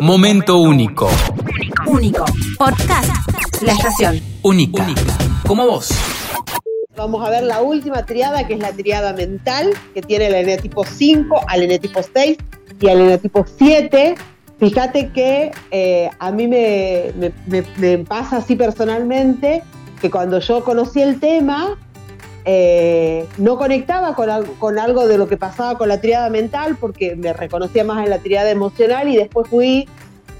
Momento único. Único. Podcast. La estación. Única. Como vos. Vamos a ver la última triada, que es la triada mental, que tiene el eneatipo 5 al eneatipo 6 y al eneatipo 7. Fíjate que eh, a mí me, me- me pasa así personalmente que cuando yo conocí el tema, eh, no conectaba con, con algo de lo que pasaba con la triada mental porque me reconocía más en la triada emocional y después fui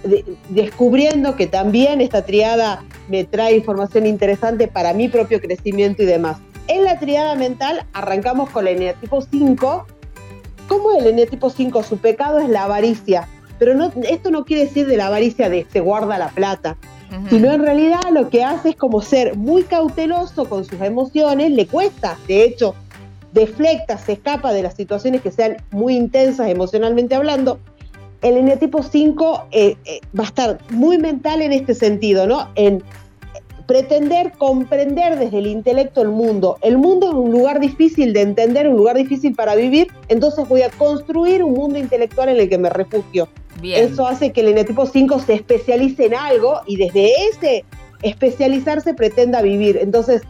de- descubriendo que también esta triada me trae información interesante para mi propio crecimiento y demás. En la triada mental arrancamos con el eneatipo 5. ¿Cómo el eneatipo 5? Su pecado es la avaricia. Pero esto no quiere decir de la avaricia de se guarda la plata, sino en realidad lo que hace es como ser muy cauteloso con sus emociones, le cuesta, de hecho, deflecta, se escapa de las situaciones que sean muy intensas emocionalmente hablando. El eneatipo 5 eh, eh, va a estar muy mental en este sentido, ¿no? En pretender comprender desde el intelecto el mundo. El mundo es un lugar difícil de entender, un lugar difícil para vivir, entonces voy a construir un mundo intelectual en el que me refugio. Eso hace que el eneatipo 5 se especialice en algo y desde ese especializarse pretenda vivir. Entonces,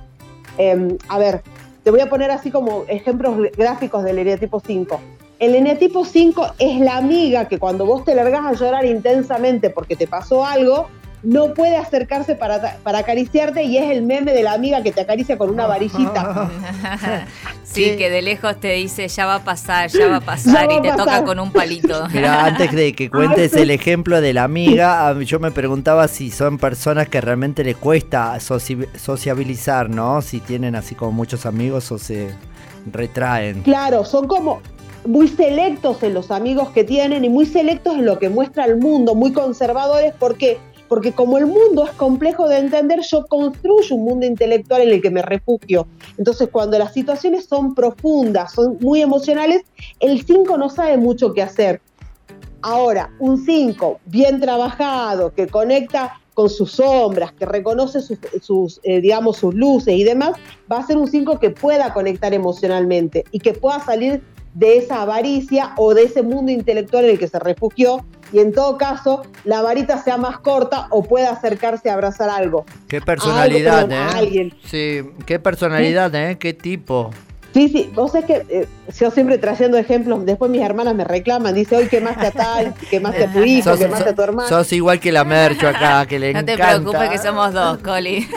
eh, a ver, te voy a poner así como ejemplos gráficos del eneatipo 5. El eneatipo 5 es la amiga que cuando vos te largas a llorar intensamente porque te pasó algo, no puede acercarse para, para acariciarte y es el meme de la amiga que te acaricia con una varillita. sí, ¿Qué? que de lejos te dice ya va a pasar, ya va a pasar va y a te toca con un palito. Mira, antes de que cuentes el ejemplo de la amiga, yo me preguntaba si son personas que realmente les cuesta soci- sociabilizar, ¿no? Si tienen así como muchos amigos o se retraen. Claro, son como muy selectos en los amigos que tienen y muy selectos en lo que muestra el mundo, muy conservadores, ¿por qué? Porque como el mundo es complejo de entender, yo construyo un mundo intelectual en el que me refugio. Entonces, cuando las situaciones son profundas, son muy emocionales, el 5 no sabe mucho qué hacer. Ahora, un 5 bien trabajado, que conecta con sus sombras, que reconoce sus, sus, eh, digamos, sus luces y demás, va a ser un 5 que pueda conectar emocionalmente y que pueda salir de esa avaricia o de ese mundo intelectual en el que se refugió y en todo caso la varita sea más corta o pueda acercarse a abrazar algo. Qué personalidad, Algo, ¿eh? alguien. Sí, qué personalidad, ¿eh? Qué tipo. Sí, sí, vos sabés que eh, yo siempre trayendo ejemplos, después mis hermanas me reclaman, dice, hoy quemaste a tal, quemaste a tu hijo, Sos, quemaste a tu hermano. sos igual que la Mercho acá, que le No te encanta. preocupes que somos dos, Coli.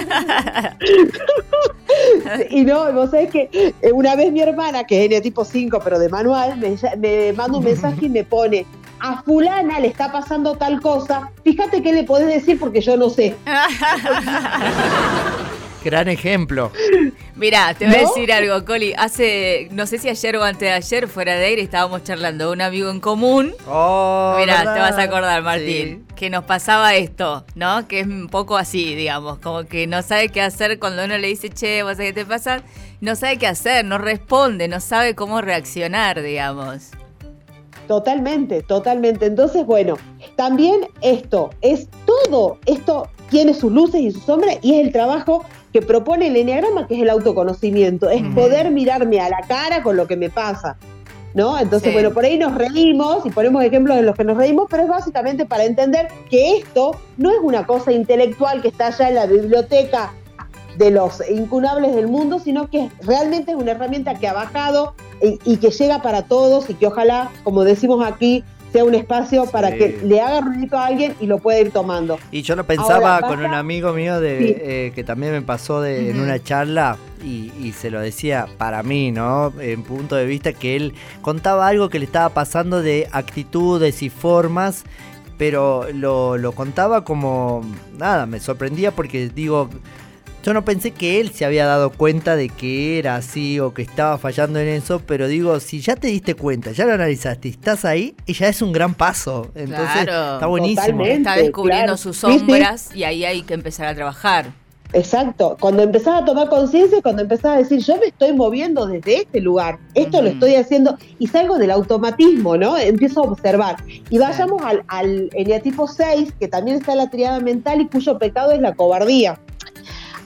Y no, vos sabés que eh, una vez mi hermana, que es tipo 5, pero de manual, me manda un mensaje y me pone, a fulana le está pasando tal cosa, fíjate qué le podés decir porque yo no sé. Gran ejemplo. Mira, te voy a decir algo, Coli. Hace, no sé si ayer o antes de ayer, fuera de aire, estábamos charlando de un amigo en común. Oh, Mira, ¿verdad? te vas a acordar, Martín, Sí. que nos pasaba esto, ¿no? Que es un poco así, digamos, como que no sabe qué hacer cuando uno le dice, che, ¿vos sabés qué te pasa? No sabe qué hacer, no responde, no sabe cómo reaccionar, digamos. Totalmente, totalmente. Entonces, bueno, también esto es todo, esto tiene sus luces y sus sombras y es el trabajo que propone el enneagrama, que es el autoconocimiento, es poder mirarme a la cara con lo que me pasa. ¿No? Entonces, Sí. bueno, por ahí nos reímos y ponemos ejemplos de los que nos reímos, pero es básicamente para entender que esto no es una cosa intelectual que está allá en la biblioteca de los incunables del mundo, sino que realmente es una herramienta que ha bajado y, y que llega para todos y que ojalá, como decimos aquí, sea un espacio para Sí. que le haga ruido a alguien y lo pueda ir tomando. Y yo lo pensaba Ahora, con un amigo mío de, Sí. eh, que también me pasó de, en una charla y, y se lo decía para mí, ¿no? En punto de vista que él contaba algo que le estaba pasando de actitudes y formas, pero lo, lo contaba como, nada, me sorprendía porque digo, yo no pensé que él se había dado cuenta de que era así o que estaba fallando en eso, pero digo, si ya te diste cuenta, ya lo analizaste estás ahí, y ya es un gran paso. Entonces, Claro. está buenísimo. Totalmente. Está descubriendo claro. sus Sí, sí. sombras y ahí hay que empezar a trabajar. Exacto, cuando empezás a tomar conciencia, cuando empezás a decir, yo me estoy moviendo desde este lugar, esto lo estoy haciendo, y salgo del automatismo, ¿no? Empiezo a observar. Y vayamos al, al eneatipo 6, que también está en la triada mental y cuyo pecado es la cobardía.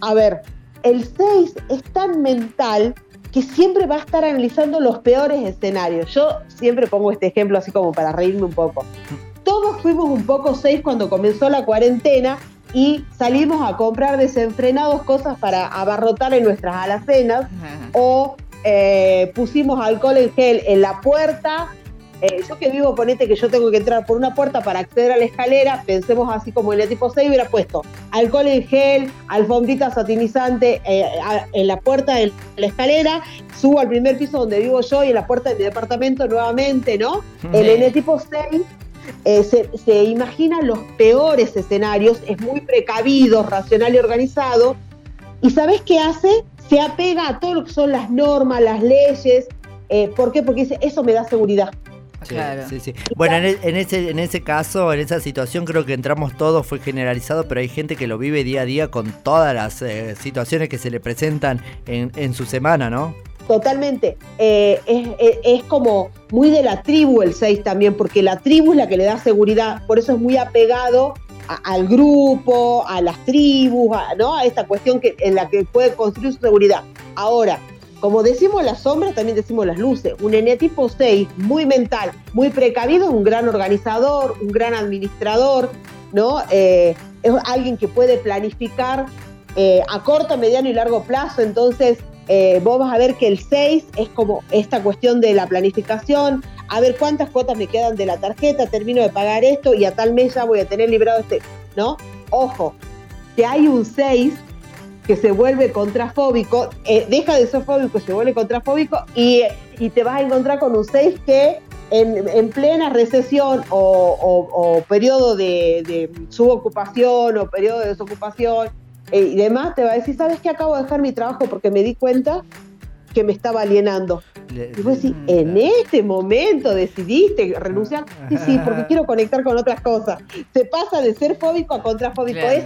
A ver, el 6 es tan mental que siempre va a estar analizando los peores escenarios. Yo siempre pongo este ejemplo así como para reírme un poco. todos fuimos un poco seis cuando comenzó la cuarentena y salimos a comprar desenfrenados cosas para abarrotar en nuestras alacenas o eh, pusimos alcohol en gel en la puerta. Eh, yo que vivo, ponete que yo tengo que entrar por una puerta para acceder a la escalera, pensemos así como en el tipo 6 hubiera puesto alcohol en gel, alfombrita satinizante eh, a- en la puerta de la escalera, subo al primer piso donde vivo yo y en la puerta de mi departamento nuevamente, ¿no? El Sí. N tipo 6 eh, se, se imagina los peores escenarios, es muy precavido, racional y organizado. ¿Y sabes qué hace? Se apega a todo lo que son las normas, las leyes. Eh, ¿Por qué? Porque dice, eso me da seguridad. Sí, Claro. sí, sí. Bueno, en, e- en ese, en ese caso, en esa situación, creo que entramos todos, fue generalizado, pero hay gente que lo vive día a día con todas las eh, situaciones que se le presentan en, en su semana, ¿no? Totalmente. Eh, es, es- es como muy de la tribu el 6 también, porque la tribu es la que le da seguridad, por eso es muy apegado a- al grupo, a las tribus, a, ¿no? a esta cuestión que, en la que puede construir su seguridad. Ahora, como decimos las sombras, también decimos las luces. Un eneatipo 6, muy mental, muy precavido, un gran organizador, un gran administrador, ¿no? Eh, es alguien que puede planificar eh, a corto, mediano y largo plazo, entonces eh, vos vas a ver que el 6 es como esta cuestión de la planificación, a ver cuántas cuotas me quedan de la tarjeta, termino de pagar esto y a tal mes ya voy a tener librado este, ¿no? Ojo, que hay un 6 que se vuelve contrafóbico, eh, deja de ser fóbico, se vuelve contrafóbico y, y te vas a encontrar con un 6 que en, en plena recesión o, o- o periodo de, de subocupación o periodo de desocupación eh, y demás, te va a decir, ¿sabes qué? Acabo de dejar mi trabajo porque me di cuenta que me estaba alienando. Le- Y vos decís, en este momento decidiste renunciar. Sí, sí, porque quiero conectar con otras cosas. Se pasa de ser fóbico a contrafóbico. Claro. Es,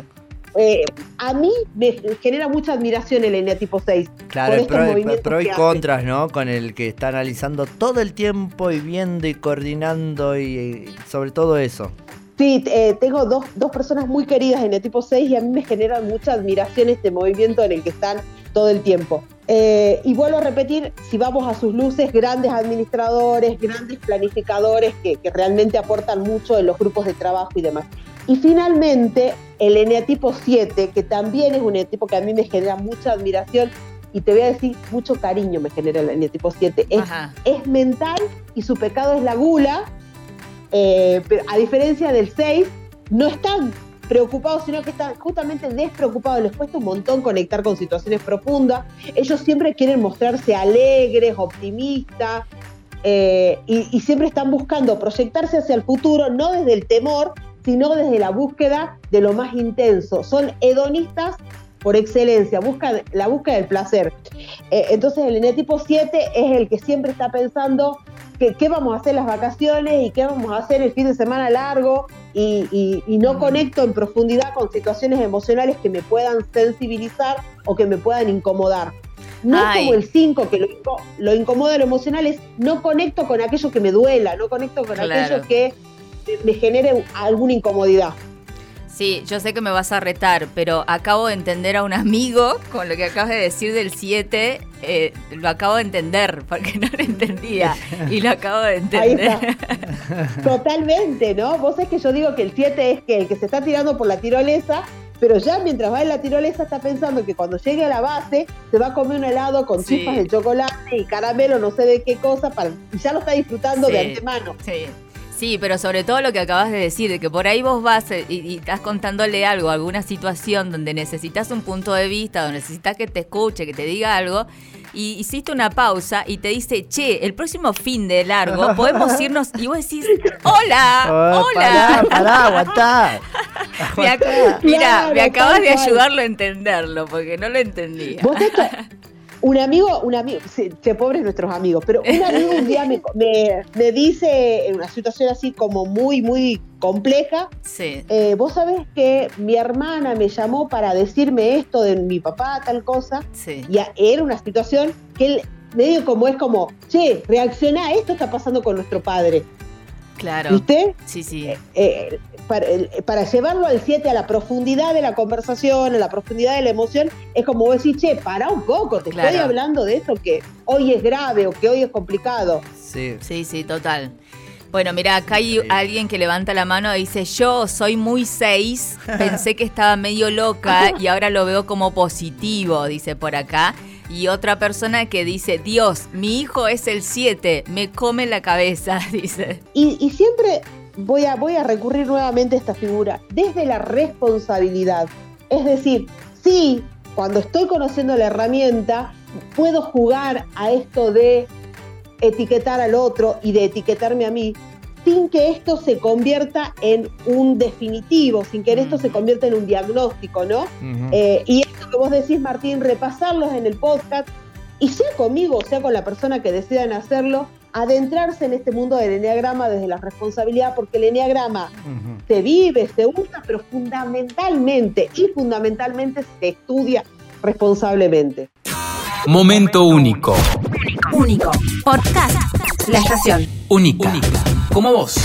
eh, a mí me genera mucha admiración el eneatipo 6. Claro, pro, pro y contras, ¿no? Con el que está analizando todo el tiempo y viendo y coordinando y, sobre todo eso. Sí, eh, tengo dos, dos personas muy queridas en el tipo 6 y a mí me generan mucha admiración este movimiento en el que están todo el tiempo. Eh, y vuelvo a repetir, si vamos a sus luces, grandes administradores, grandes planificadores que, que realmente aportan mucho en los grupos de trabajo y demás. Y finalmente, el eneatipo 7, que también es un eneatipo que a mí me genera mucha admiración y te voy a decir, mucho cariño me genera el eneatipo 7. Es es mental y su pecado es la gula, eh, pero a diferencia del 6, no están preocupados, sino que están justamente despreocupados. Les cuesta un montón conectar con situaciones profundas. Ellos siempre quieren mostrarse alegres, optimistas, eh, y, y siempre están buscando proyectarse hacia el futuro, no desde el temor, sino desde la búsqueda de lo más intenso. Son hedonistas por excelencia, buscan la búsqueda del placer. Eh, entonces el eneatipo 7 es el que siempre está pensando que, qué vamos a hacer las vacaciones y qué vamos a hacer el fin de semana largo y, y- y no conecto en profundidad con situaciones emocionales que me puedan sensibilizar o que me puedan incomodar. No Ay. como el 5, que lo, lo incomoda lo emocional, es no conecto con aquello que me duela, no conecto con Claro. aquello que me genere alguna incomodidad. Sí, yo sé que me vas a retar, pero acabo de entender a un amigo con lo que acabas de decir del 7. eh, lo acabo de entender, porque no lo entendía. Y lo acabo de Ahí entender. está. Totalmente, ¿no? Vos es que yo digo que el 7 es que el que se está tirando por la tirolesa, pero ya mientras va en la tirolesa está pensando que cuando llegue a la base se va a comer un helado con Sí. chispas de chocolate y caramelo, no sé de qué cosa, para, y ya lo está disfrutando de antemano. Sí. Sí, pero sobre todo lo que acabas de decir, de que por ahí vos vas eh, y, y estás contándole algo, alguna situación donde necesitas un punto de vista, donde necesitas que te escuche, que te diga algo, y hiciste una pausa y te dice, che, el próximo fin de largo podemos irnos, y vos decís, hola, Oh, hola. Pará, pará, aguantá. Mira, Claro, me acabas de ayudarlo a entenderlo, porque no lo entendía. Vos un amigo, un amigo, che, pobres nuestros amigos, pero un amigo un día me, me- me dice en una situación así como muy, muy compleja, Sí. Eh, vos sabés que mi hermana me llamó para decirme esto de mi papá, tal cosa, Sí. y a- era una situación que él medio como es como, che, reacciona, esto está pasando con nuestro padre, Claro. ¿viste? Sí, sí. Eh, para, eh, para llevarlo al 7 a la profundidad de la conversación, a la profundidad de la emoción, es como vos decís, che, para un poco, te Claro. estoy hablando de esto que hoy es grave o que hoy es complicado. Sí. Sí, sí, total. Bueno, mira, acá hay alguien que levanta la mano y dice, yo soy muy seis, pensé que estaba medio loca y ahora lo veo como positivo, dice por acá. Y otra persona que dice, Dios, mi hijo es el 7, me come la cabeza, dice. Y, y siempre voy a, voy a recurrir nuevamente a esta figura, desde la responsabilidad. Es decir, sí, cuando estoy conociendo la herramienta, puedo jugar a esto de etiquetar al otro y de etiquetarme a mí, sin que esto se convierta en un definitivo, sin que esto se convierta en un diagnóstico, ¿no? Eh, y que vos decís, Martín, repasarlos en el podcast, y sea conmigo, sea con la persona que decidan hacerlo, adentrarse en este mundo del enneagrama desde la responsabilidad, porque el enneagrama se vive, se usa, pero fundamentalmente y fundamentalmente se estudia responsablemente. Momento único. Único. Podcast. La estación. Única. Como vos.